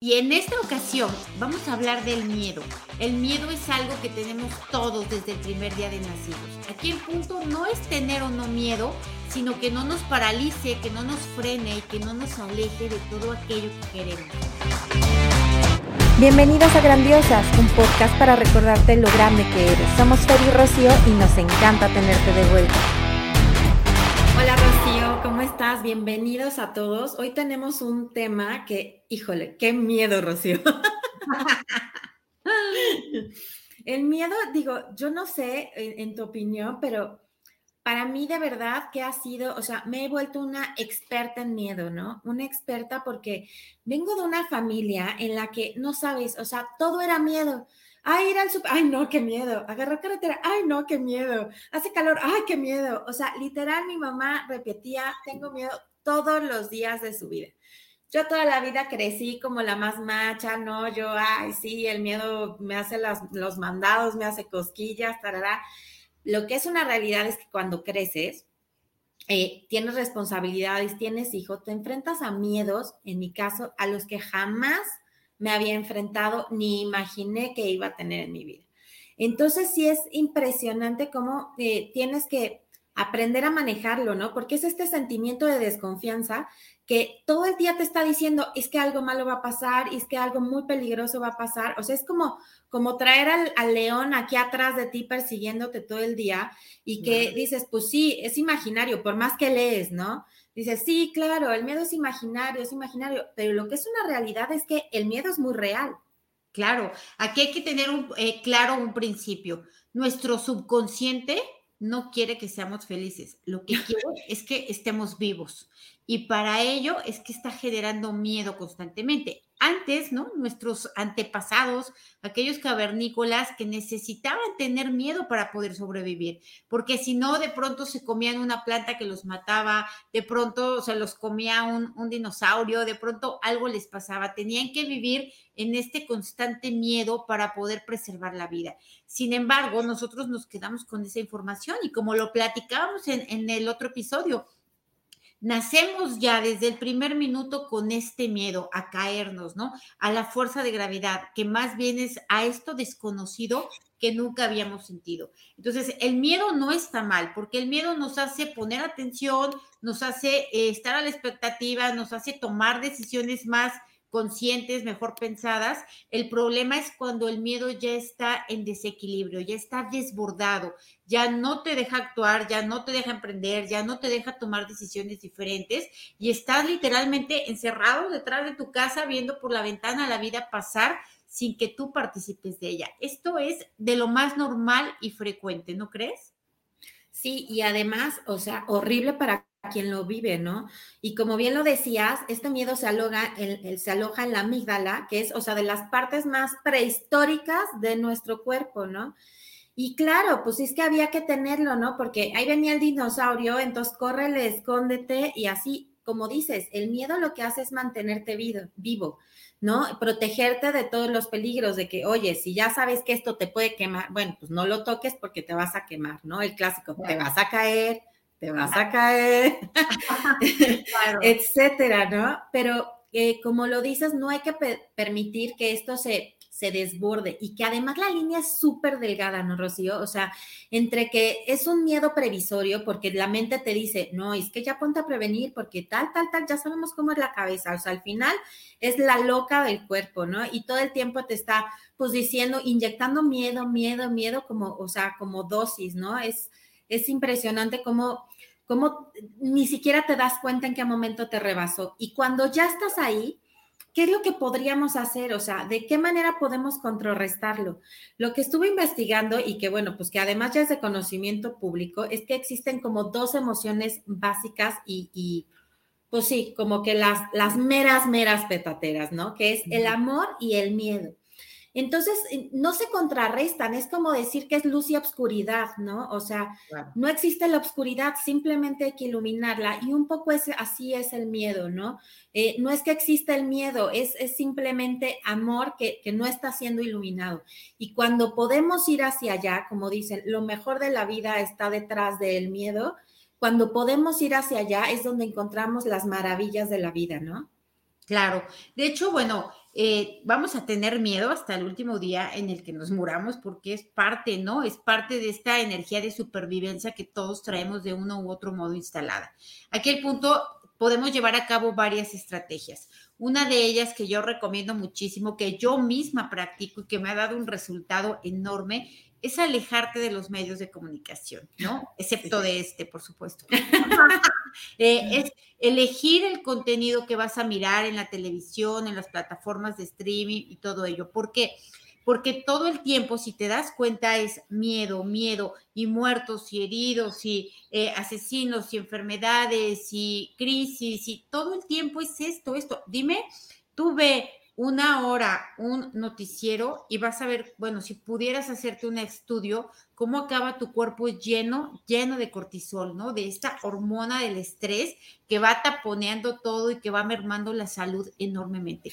Y en esta ocasión vamos a hablar del miedo. El miedo es algo que tenemos todos desde el primer día de nacidos. Aquí el punto no es tener o no miedo, sino que no nos paralice, que no nos frene y que no nos aleje de todo aquello que queremos. Bienvenidos a Grandiosas, un podcast para recordarte lo grande que eres. Somos Fer y Rocío y nos encanta tenerte de vuelta. ¿Cómo estás? Bienvenidos a todos. Hoy tenemos un tema que, híjole, qué miedo, Rocío. El miedo, digo, yo no sé en, tu opinión, pero para mí de verdad que ha sido, o sea, me he vuelto una experta en miedo, ¿no? Una experta porque vengo de una familia en la que no sabes, o sea, todo era miedo. Ay, ir al super, ay, no, qué miedo. Agarrar carretera, ay, no, qué miedo. Hace calor, ay, qué miedo. O sea, literal, mi mamá repetía, tengo miedo todos los días de su vida. Yo toda la vida crecí como la más macha, ¿no? Yo, ay, sí, el miedo me hace las, los mandados, me hace cosquillas, tarará. Lo que es una realidad es que cuando creces, eh, tienes responsabilidades, tienes hijos, te enfrentas a miedos, en mi caso, a los que jamás me había enfrentado ni imaginé que iba a tener en mi vida. Entonces sí es impresionante cómo eh, tienes que aprender a manejarlo, ¿no? Porque es este sentimiento de desconfianza que todo el día te está diciendo, es que algo malo va a pasar, es que algo muy peligroso va a pasar. O sea, es como, como traer al, al león aquí atrás de ti persiguiéndote todo el día y que dices, pues sí, es imaginario, por más que lees, ¿no? Dice, sí, claro, el miedo es imaginario, es imaginario, pero lo que es una realidad es que el miedo es muy real. Claro, aquí hay que tener un, eh, claro un principio. Nuestro subconsciente no quiere que seamos felices, lo que quiere es que estemos vivos. Y para ello es que está generando miedo constantemente antes, ¿no? Nuestros antepasados, aquellos cavernícolas que necesitaban tener miedo para poder sobrevivir, porque si no, de pronto se comían una planta que los mataba, de pronto se los comía un, dinosaurio, de pronto algo les pasaba, tenían que vivir en este constante miedo para poder preservar la vida. Sin embargo, nosotros nos quedamos con esa información y como lo platicábamos en el otro episodio, nacemos ya desde el primer minuto con este miedo a caernos, ¿no? A la fuerza de gravedad, que más bien es a esto desconocido que nunca habíamos sentido. Entonces, el miedo no está mal, porque el miedo nos hace poner atención, nos hace eh, estar a la expectativa, nos hace tomar decisiones más conscientes, mejor pensadas. El problema es cuando el miedo ya está en desequilibrio, ya está desbordado, ya no te deja actuar, ya no te deja emprender, ya no te deja tomar decisiones diferentes y estás literalmente encerrado detrás de tu casa viendo por la ventana la vida pasar sin que tú participes de ella. Esto es de lo más normal y frecuente, ¿no crees? Sí, y además, o sea, horrible para quien lo vive, ¿no? Y como bien lo decías, este miedo se, aloga en, se aloja en la amígdala, que es, o sea, de las partes más prehistóricas de nuestro cuerpo, ¿no? Y claro, pues es que había que tenerlo, ¿no? Porque ahí venía el dinosaurio, entonces córrele, escóndete y así, como dices, el miedo lo que hace es mantenerte vivo, vivo, ¿no? Protegerte de todos los peligros, de que, oye, si ya sabes que esto te puede quemar, bueno, pues no lo toques porque te vas a quemar, ¿no? El clásico, te vas a caer, te vas a caer, etcétera, ¿no? Pero eh, como lo dices, no hay que permitir que esto se, se desborde y que además la línea es súper delgada, ¿no, Rocío? O sea, entre que es un miedo previsorio porque la mente te dice, no, es que ya ponte a prevenir porque tal, tal, tal, ya sabemos cómo es la cabeza, o sea, al final es la loca del cuerpo, ¿no? Y todo el tiempo te está, pues, diciendo, inyectando miedo, miedo, miedo, como, o sea, como dosis, ¿no? Es es impresionante cómo, cómo ni siquiera te das cuenta en qué momento te rebasó. Y cuando ya estás ahí, ¿qué es lo que podríamos hacer? O sea, ¿de qué manera podemos contrarrestarlo? Lo que estuve investigando y que, bueno, pues que además ya es de conocimiento público, es que existen como dos emociones básicas y, y pues sí, como que las, las meras, meras petateras, ¿no? Que es el amor y el miedo. Entonces, no se contrarrestan, es como decir que es luz y obscuridad, ¿no? O sea, no existe la obscuridad, simplemente hay que iluminarla y un poco es, así es el miedo, ¿no? Eh, no es que exista el miedo, es, es simplemente amor que, que, no está siendo iluminado. Y cuando podemos ir hacia allá, como dicen, lo mejor de la vida está detrás del miedo, cuando podemos ir hacia allá es donde encontramos las maravillas de la vida, ¿no? Claro. De hecho, bueno, eh, vamos a tener miedo hasta el último día en el que nos muramos porque es parte, ¿no? Es parte de esta energía de supervivencia que todos traemos de uno u otro modo instalada. Aquí el punto, podemos llevar a cabo varias estrategias. Una de ellas que yo recomiendo muchísimo, que yo misma practico y que me ha dado un resultado enorme, es alejarte de los medios de comunicación, ¿no? Excepto de este, por supuesto. Eh, es elegir el contenido que vas a mirar en la televisión, en las plataformas de streaming y todo ello. ¿Por qué? Porque todo el tiempo, si te das cuenta, es miedo, miedo y muertos y heridos y eh, asesinos y enfermedades y crisis y todo el tiempo es esto, esto. Dime, tú ve una hora un noticiero y vas a ver, bueno, si pudieras hacerte un estudio, cómo acaba tu cuerpo lleno, lleno de cortisol, ¿no? De esta hormona del estrés que va taponeando todo y que va mermando la salud enormemente.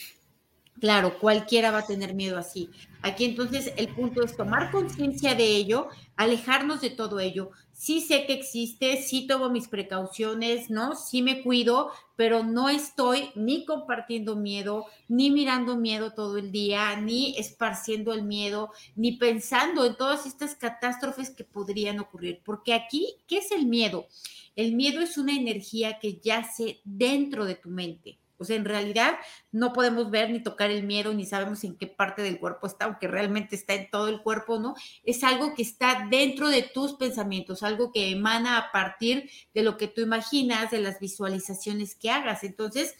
Claro, cualquiera va a tener miedo así. Aquí entonces el punto es tomar conciencia de ello, alejarnos de todo ello, sí sé que existe, sí tomo mis precauciones, ¿no? Sí me cuido, pero no estoy ni compartiendo miedo, ni mirando miedo todo el día, ni esparciendo el miedo, ni pensando en todas estas catástrofes que podrían ocurrir. Porque aquí, ¿qué es el miedo? El miedo es una energía que yace dentro de tu mente. O sea, en realidad no podemos ver ni tocar el miedo, ni sabemos en qué parte del cuerpo está, aunque realmente está en todo el cuerpo, ¿no? Es algo que está dentro de tus pensamientos, algo que emana a partir de lo que tú imaginas, de las visualizaciones que hagas. Entonces,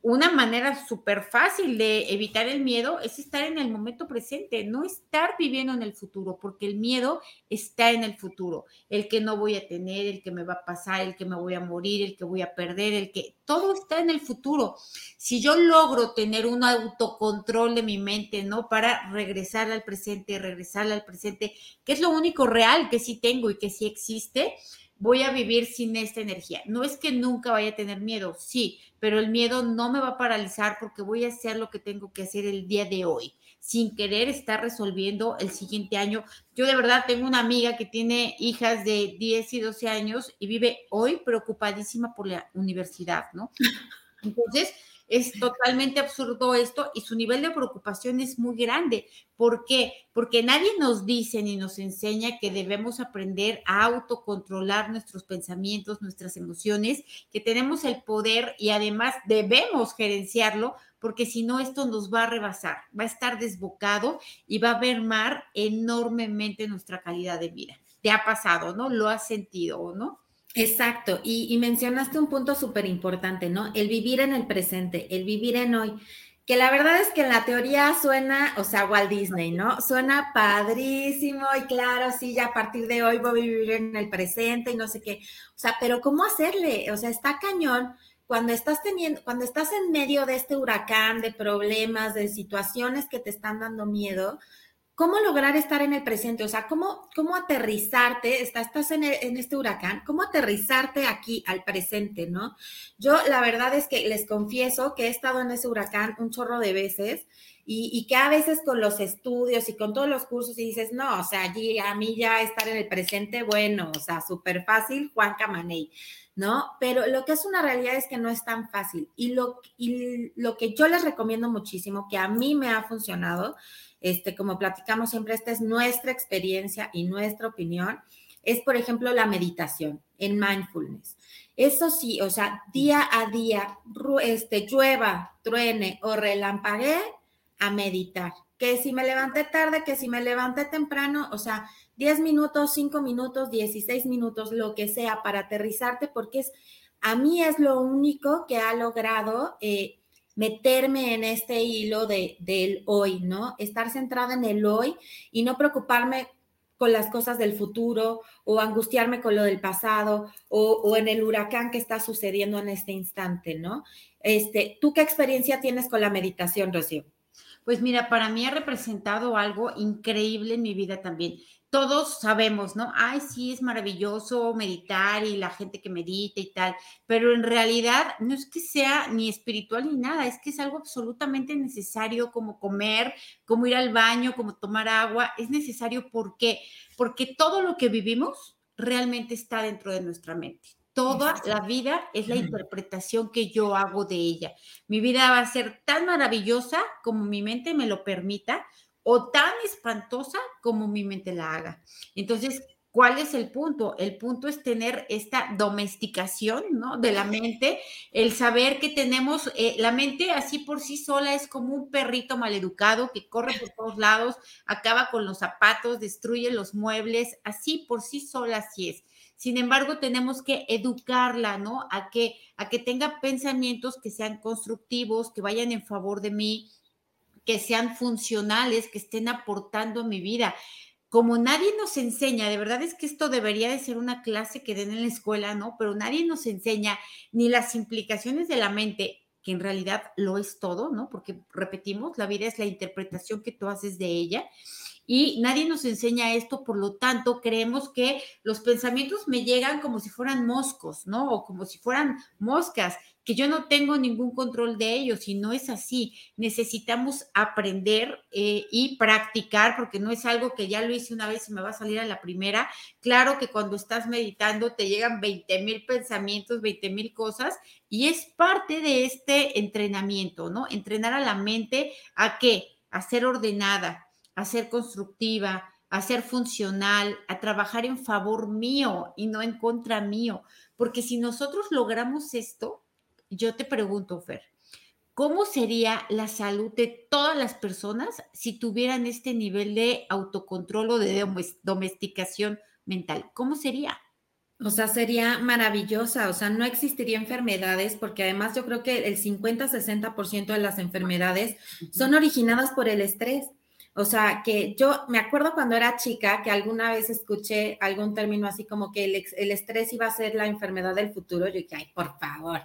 una manera súper fácil de evitar el miedo es estar en el momento presente, no estar viviendo en el futuro, porque el miedo está en el futuro, el que no voy a tener, el que me va a pasar, el que me voy a morir, el que voy a perder, el que todo está en el futuro. Si yo logro tener un autocontrol de mi mente, ¿no? Para regresar al presente, regresar al presente, que es lo único real que sí tengo y que sí existe, voy a vivir sin esta energía. No es que nunca vaya a tener miedo, sí, pero el miedo no me va a paralizar porque voy a hacer lo que tengo que hacer el día de hoy, sin querer estar resolviendo el siguiente año. Yo de verdad tengo una amiga que tiene hijas de 10 y 12 años y vive hoy preocupadísima por la universidad, ¿no? Entonces, es totalmente absurdo esto y su nivel de preocupación es muy grande. ¿Por qué? Porque nadie nos dice ni nos enseña que debemos aprender a autocontrolar nuestros pensamientos, nuestras emociones, que tenemos el poder y además debemos gerenciarlo porque si no esto nos va a rebasar, va a estar desbocado y va a mermar enormemente nuestra calidad de vida. Te ha pasado, ¿no? Lo has sentido, ¿no? Exacto, y, mencionaste un punto súper importante, ¿no? El vivir en el presente, el vivir en hoy, que la verdad es que en la teoría suena, o sea, Walt Disney, ¿no? Suena padrísimo y claro, sí, ya a partir de hoy voy a vivir en el presente y no sé qué, o sea, pero ¿cómo hacerle? O sea, está cañón cuando estás teniendo, cuando estás en medio de este huracán de problemas, de situaciones que te están dando miedo, ¿Cómo lograr estar en el presente? O sea, ¿cómo, cómo aterrizarte? Estás, estás en, en, este huracán, ¿cómo aterrizarte aquí al presente, no? Yo la verdad es que les confieso que he estado en ese huracán un chorro de veces y, y que a veces con los estudios y con todos los cursos y dices, no, o sea, allí a mí ya estar en el presente, bueno, o sea, súper fácil, Juan Camaney. ¿no? Pero lo que es una realidad es que no es tan fácil. Y lo, y lo que yo les recomiendo muchísimo, que a mí me ha funcionado, este, como platicamos siempre, esta es nuestra experiencia y nuestra opinión, es, por ejemplo, la meditación en mindfulness. Eso sí, o sea, día a día, este, llueva, truene o relampaguee, a meditar. Que si me levanté tarde, que si me levanté temprano, o sea, 10 minutos, 5 minutos, 16 minutos, lo que sea, para aterrizarte, porque es, a mí es lo único que ha logrado eh, meterme en este hilo de, del hoy, ¿no? Estar centrada en el hoy y no preocuparme con las cosas del futuro o angustiarme con lo del pasado o, en el huracán que está sucediendo en este instante, ¿no? Este, ¿Tú qué experiencia tienes con la meditación, Rocío? Pues mira, para mí ha representado algo increíble en mi vida también todos sabemos, ¿no? Ay, sí, es maravilloso meditar y la gente que medita y tal, pero en realidad no es que sea ni espiritual ni nada, es que es algo absolutamente necesario como comer, como ir al baño, como tomar agua, es necesario ¿por qué? Porque todo lo que vivimos realmente está dentro de nuestra mente toda la vida es la interpretación que yo hago de ella. Mi vida va a ser tan maravillosa como mi mente me lo permita o tan espantosa como mi mente la haga. Entonces, ¿Cuál es el punto? El punto es tener esta domesticación, ¿no? De la mente, el saber que tenemos, eh, la mente así por sí sola es como un perrito maleducado que corre por todos lados, acaba con los zapatos, destruye los muebles, así por sí sola así es. Sin embargo, tenemos que educarla, ¿no? A que, a que tenga pensamientos que sean constructivos, que vayan en favor de mí, que sean funcionales, que estén aportando a mi vida como nadie nos enseña, de verdad es que esto debería de ser una clase que den en la escuela, ¿no? Pero nadie nos enseña ni las implicaciones de la mente, que en realidad lo es todo, ¿no? Porque repetimos, la vida es la interpretación que tú haces de ella. Y nadie nos enseña esto, por lo tanto, creemos que los pensamientos me llegan como si fueran moscos, ¿no? O como si fueran moscas que yo no tengo ningún control de ellos y no es así. Necesitamos aprender eh, y practicar porque no es algo que ya lo hice una vez y me va a salir a la primera. Claro que cuando estás meditando te llegan 20 mil pensamientos, 20 mil cosas y es parte de este entrenamiento, ¿no? Entrenar a la mente a qué? A ser ordenada, a ser constructiva, a ser funcional, a trabajar en favor mío y no en contra mío. Porque si nosotros logramos esto, yo te pregunto, Fer, ¿cómo sería la salud de todas las personas si tuvieran este nivel de autocontrol o de domesticación mental? ¿Cómo sería? O sea, sería maravillosa, o sea, no existiría enfermedades porque además yo creo que el 50-60% de las enfermedades son originadas por el estrés. O sea, que yo me acuerdo cuando era chica que alguna vez escuché algún término así como que el, el estrés iba a ser la enfermedad del futuro. Yo dije, ay, por favor,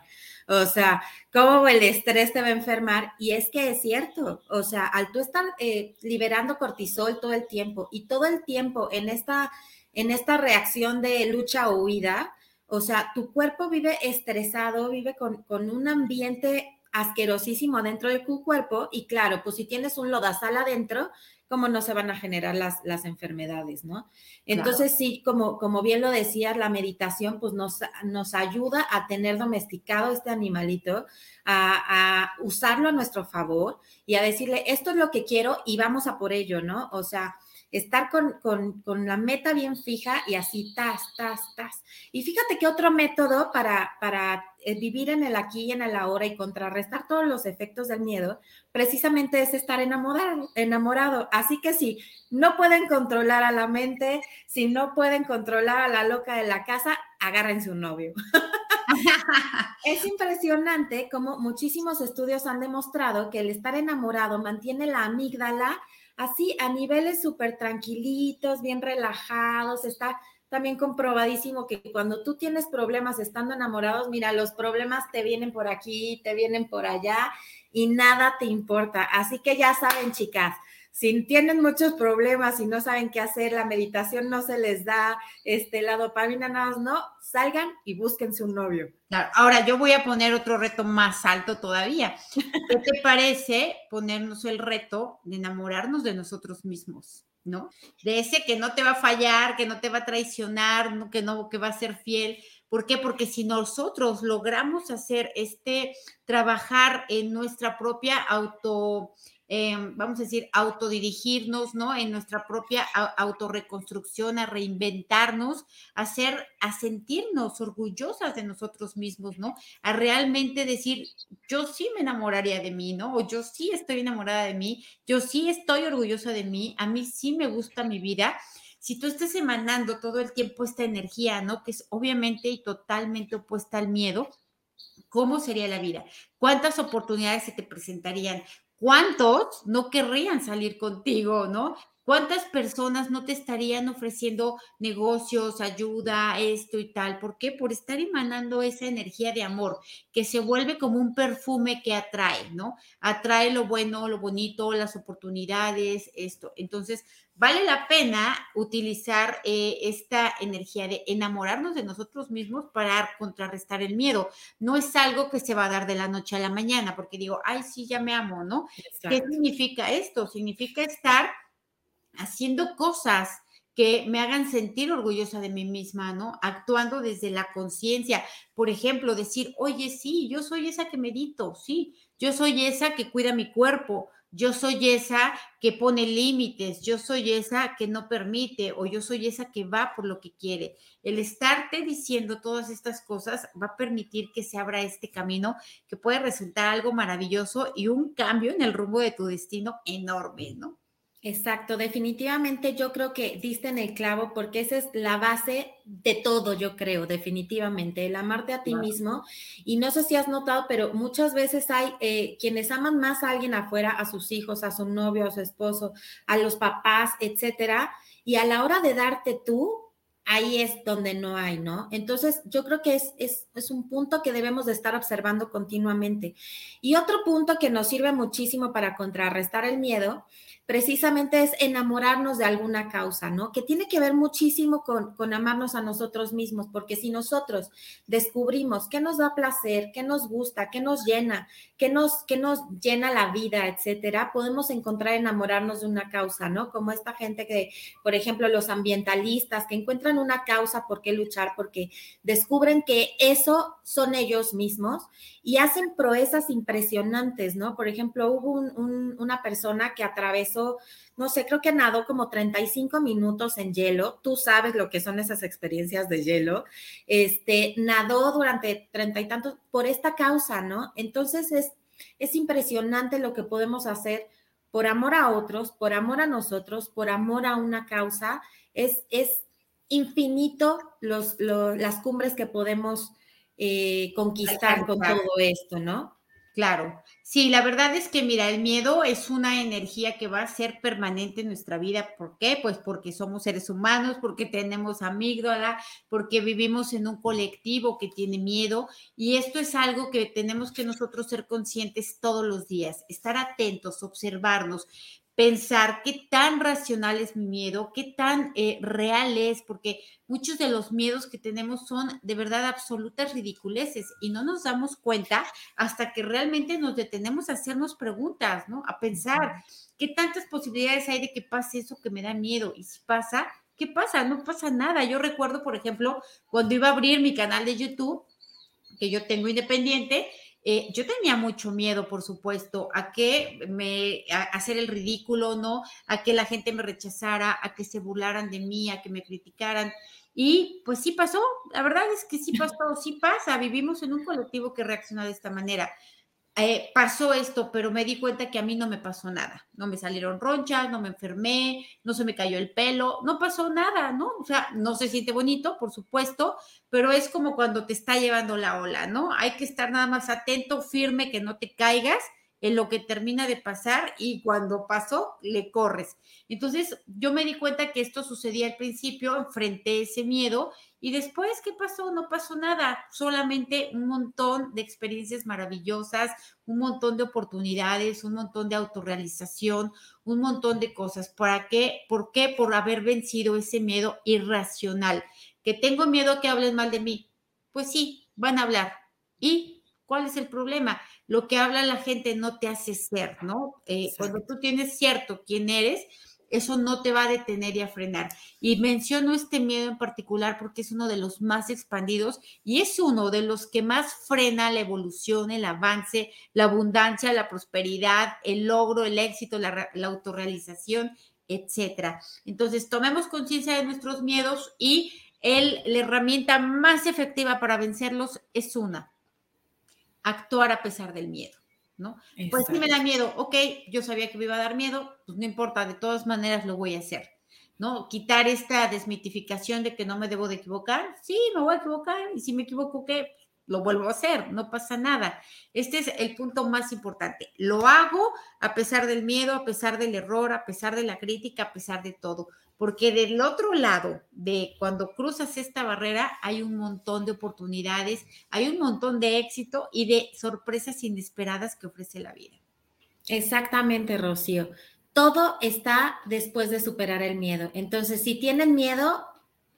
o sea, cómo el estrés te va a enfermar. Y es que es cierto, o sea, al tú estar eh, liberando cortisol todo el tiempo y todo el tiempo en esta, en esta reacción de lucha o huida, o sea, tu cuerpo vive estresado, vive con, con un ambiente asquerosísimo dentro de tu cuerpo y claro, pues si tienes un lodazal adentro, cómo no se van a generar las, las enfermedades, ¿no? Entonces, sí, como, como bien lo decías, la meditación pues nos, nos ayuda a tener domesticado este animalito, a, a usarlo a nuestro favor y a decirle, esto es lo que quiero y vamos a por ello, ¿no? O sea, estar con, con, la meta bien fija y así, tas, tas, tas. Y fíjate que otro método para, para vivir en el aquí y en el ahora y contrarrestar todos los efectos del miedo, precisamente es estar enamorado, enamorado. Así que si no pueden controlar a la mente, si no pueden controlar a la loca de la casa, agárrense un novio. es impresionante como muchísimos estudios han demostrado que el estar enamorado mantiene la amígdala así a niveles súper tranquilitos, bien relajados, está también comprobadísimo que cuando tú tienes problemas estando enamorados, mira, los problemas te vienen por aquí, te vienen por allá y nada te importa. Así que ya saben, chicas, si tienen muchos problemas y no saben qué hacer, la meditación no se les da, este, la dopamina nada no, salgan y búsquense un novio. Ahora yo voy a poner otro reto más alto todavía. ¿Qué te parece ponernos el reto de enamorarnos de nosotros mismos? ¿No? De ese que no te va a fallar, que no te va a traicionar, que no, que va a ser fiel. ¿Por qué? Porque si nosotros logramos hacer este, trabajar en nuestra propia auto, Em, vamos a decir, autodirigirnos, ¿no? En nuestra propia autorreconstrucción, a reinventarnos, a a sentirnos orgullosas de nosotros mismos, ¿no? A realmente decir, yo sí me enamoraría de mí, ¿no? O yo sí estoy enamorada de mí, yo sí estoy orgullosa de mí, a mí sí me gusta mi vida si tú estás emanando todo el tiempo esta energía, ¿no? Que es obviamente y totalmente opuesta al miedo, ¿cómo sería la vida? ¿Cuántas oportunidades se te presentarían? ¿Cuántos no querrían salir contigo, no? ¿Cuántas personas no te estarían ofreciendo negocios, ayuda, esto y tal? ¿Por qué? Por estar emanando esa energía de amor que se vuelve como un perfume que atrae, ¿no? Atrae lo bueno, lo bonito, las oportunidades, esto. Entonces, vale la pena utilizar eh, esta energía de enamorarnos de nosotros mismos para contrarrestar el miedo. No es algo que se va a dar de la noche a la mañana, porque digo, ay, sí, ya me amo, ¿no? ¿Qué significa esto? Significa estar haciendo cosas que me hagan sentir orgullosa de mí misma, ¿no? Actuando desde la conciencia. Por ejemplo, decir, oye, sí, yo soy esa que medito, sí, yo soy esa que cuida mi cuerpo, yo soy esa que pone límites, yo soy esa que no permite o yo soy esa que va por lo que quiere. El estarte diciendo todas estas cosas va a permitir que se abra este camino que puede resultar algo maravilloso y un cambio en el rumbo de tu destino enorme, ¿no? Exacto, definitivamente yo creo que diste en el clavo porque esa es la base de todo, yo creo, definitivamente, el amarte a ti mismo. Y no sé si has notado, pero muchas veces hay eh, quienes aman más a alguien afuera, a sus hijos, a su novio, a su esposo, a los papás, etcétera. Y a la hora de darte tú, ahí es donde no hay, ¿no? Entonces, yo creo que es, es, es, un punto que debemos de estar observando continuamente. Y otro punto que nos sirve muchísimo para contrarrestar el miedo precisamente es enamorarnos de alguna causa, ¿no? Que tiene que ver muchísimo con, amarnos a nosotros mismos, porque si nosotros descubrimos qué nos da placer, qué nos gusta, qué nos llena, qué nos, qué nos llena la vida, etcétera, podemos encontrar enamorarnos de una causa, ¿no? Como esta gente que, por ejemplo, los ambientalistas que encuentran una causa por qué luchar, porque descubren que eso son ellos mismos y hacen proezas impresionantes, ¿no? Por ejemplo, hubo una persona que atravesó, no sé, creo que nadó como 35 minutos en hielo. Tú sabes lo que son esas experiencias de hielo. Este, nadó durante treinta y tantos por esta causa, ¿no? Entonces es, es impresionante lo que podemos hacer por amor a otros, por amor a nosotros, por amor a una causa. Es, es infinito los, las cumbres que podemos eh, conquistar con todo esto, ¿no? Claro, sí, la verdad es que mira, el miedo es una energía que va a ser permanente en nuestra vida. ¿Por qué? Pues porque somos seres humanos, porque tenemos amígdala, porque vivimos en un colectivo que tiene miedo y esto es algo que tenemos que nosotros ser conscientes todos los días, estar atentos, observarnos pensar qué tan racional es mi miedo, qué tan eh, real es, porque muchos de los miedos que tenemos son de verdad absolutas ridiculeces y no nos damos cuenta hasta que realmente nos detenemos a hacernos preguntas, ¿no? A pensar qué tantas posibilidades hay de que pase eso que me da miedo y si pasa, ¿qué pasa? No pasa nada. Yo recuerdo, por ejemplo, cuando iba a abrir mi canal de YouTube, que yo tengo independiente, eh, yo tenía mucho miedo, por supuesto, a que me, a hacer el ridículo, ¿no? A que la gente me rechazara, a que se burlaran de mí, a que me criticaran. Y pues sí pasó, la verdad es que sí pasó, sí pasa, vivimos en un colectivo que reacciona de esta manera. Eh, pasó esto, pero me di cuenta que a mí no me pasó nada. No me salieron ronchas, no me enfermé, no se me cayó el pelo, no pasó nada, ¿no? O sea, no se siente bonito, por supuesto, pero es como cuando te está llevando la ola, ¿no? Hay que estar nada más atento, firme, que no te caigas en lo que termina de pasar y cuando pasó, le corres. Entonces, yo me di cuenta que esto sucedía al principio, enfrenté ese miedo y después, ¿qué pasó? No pasó nada, solamente un montón de experiencias maravillosas, un montón de oportunidades, un montón de autorrealización, un montón de cosas. ¿Para qué? ¿Por qué? Por haber vencido ese miedo irracional. Que tengo miedo que hablen mal de mí. Pues sí, van a hablar. ¿Y cuál es el problema? lo que habla la gente no te hace ser, ¿no? Eh, cuando tú tienes cierto quién eres, eso no te va a detener y a frenar. Y menciono este miedo en particular porque es uno de los más expandidos y es uno de los que más frena la evolución, el avance, la abundancia, la prosperidad, el logro, el éxito, la, la autorrealización, etcétera. Entonces, tomemos conciencia de nuestros miedos y el, la herramienta más efectiva para vencerlos es una, actuar a pesar del miedo, ¿no? Pues sí me da miedo, ok, yo sabía que me iba a dar miedo, pues no importa, de todas maneras lo voy a hacer, ¿no? Quitar esta desmitificación de que no me debo de equivocar, sí, me voy a equivocar, y si me equivoco, ¿qué? Lo vuelvo a hacer, no pasa nada. Este es el punto más importante. Lo hago a pesar del miedo, a pesar del error, a pesar de la crítica, a pesar de todo porque del otro lado de cuando cruzas esta barrera hay un montón de oportunidades, hay un montón de éxito y de sorpresas inesperadas que ofrece la vida. Exactamente, Rocío. Todo está después de superar el miedo. Entonces, si tienen miedo,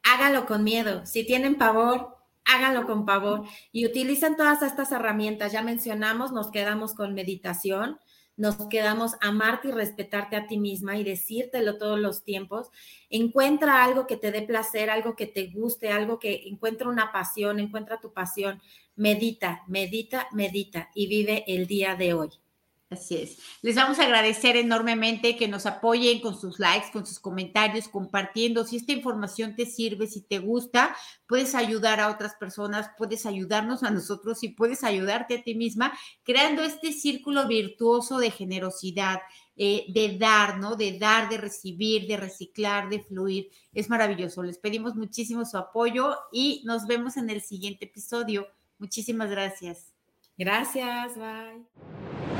hágalo con miedo. Si tienen pavor, háganlo con pavor y utilicen todas estas herramientas. Ya mencionamos, nos quedamos con meditación, nos quedamos amarte y respetarte a ti misma y decírtelo todos los tiempos. Encuentra algo que te dé placer, algo que te guste, algo que encuentra una pasión, encuentra tu pasión. Medita, medita, medita y vive el día de hoy. Así es. Les vamos a agradecer enormemente que nos apoyen con sus likes, con sus comentarios, compartiendo. Si esta información te sirve, si te gusta, puedes ayudar a otras personas, puedes ayudarnos a nosotros y puedes ayudarte a ti misma creando este círculo virtuoso de generosidad, eh, de dar, ¿no? De dar, de recibir, de reciclar, de fluir. Es maravilloso. Les pedimos muchísimo su apoyo y nos vemos en el siguiente episodio. Muchísimas gracias. Gracias, bye.